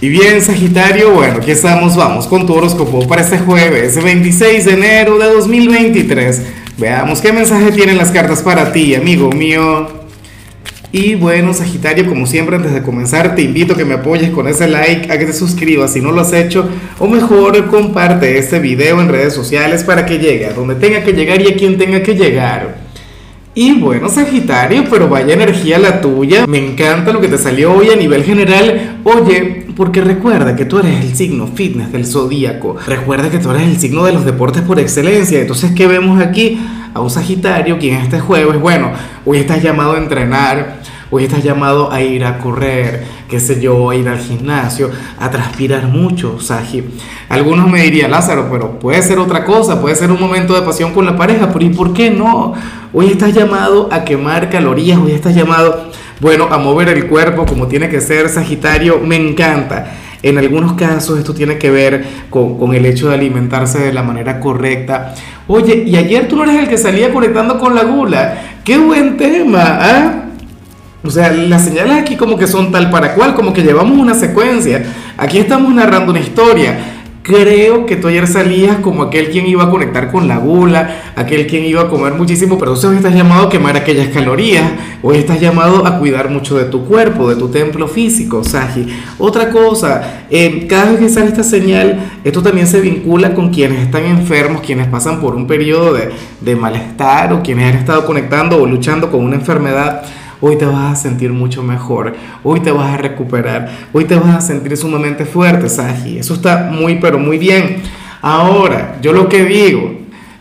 Y bien, Sagitario, bueno, aquí estamos, vamos con tu horóscopo para este jueves, 26 de enero de 2023. Veamos qué mensaje tienen las cartas para ti, amigo mío. Y bueno, Sagitario, como siempre, antes de comenzar, te invito a que me apoyes con ese like, a que te suscribas si no lo has hecho, o mejor, comparte este video en redes sociales para que llegue a donde tenga que llegar y a quien tenga que llegar. Y bueno, Sagitario, pero vaya energía la tuya. Me encanta lo que te salió hoy a nivel general. Oye, porque recuerda que tú eres el signo fitness del zodíaco. Recuerda que tú eres el signo de los deportes por excelencia. Entonces, ¿qué vemos aquí? A un Sagitario quien este jueves, bueno, hoy estás llamado a entrenar Hoy estás llamado a ir a correr, qué sé yo, a ir al gimnasio, a transpirar mucho, Sagi. Algunos me dirían, Lázaro, pero puede ser otra cosa, puede ser un momento de pasión con la pareja, pero ¿y por qué no? Hoy estás llamado a quemar calorías, hoy estás llamado, bueno, a mover el cuerpo como tiene que ser, Sagitario, me encanta. En algunos casos esto tiene que ver con, con, el hecho de alimentarse de la manera correcta. Oye, y ayer tú no eres el que salía conectando con la gula. Qué buen tema, ¿ah? O sea, las señales aquí como que son tal para cual, como que llevamos una secuencia. Aquí estamos narrando una historia. Creo que tú ayer salías como aquel quien iba a conectar con la gula, aquel quien iba a comer muchísimo, pero hoy estás llamado a quemar aquellas calorías, hoy estás llamado a cuidar mucho de tu cuerpo, de tu templo físico, Saji. Otra cosa, eh, cada vez que sale esta señal, esto también se vincula con quienes están enfermos, quienes pasan por un periodo de, de malestar o quienes han estado conectando o luchando con una enfermedad hoy te vas a sentir mucho mejor, hoy te vas a recuperar, hoy te vas a sentir sumamente fuerte, Saji. Eso está muy, pero muy bien. Ahora, yo lo que digo,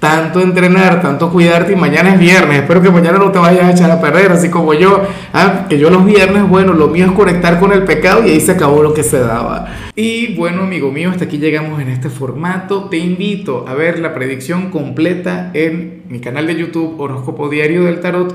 tanto entrenar, tanto cuidarte y mañana es viernes, espero que mañana no te vayas a echar a perder, así como yo, ¿ah? que yo los viernes, bueno, lo mío es conectar con el pecado y ahí se acabó lo que se daba. Y bueno, amigo mío, hasta aquí llegamos en este formato, te invito a ver la predicción completa en mi canal de YouTube Horóscopo Diario del Tarot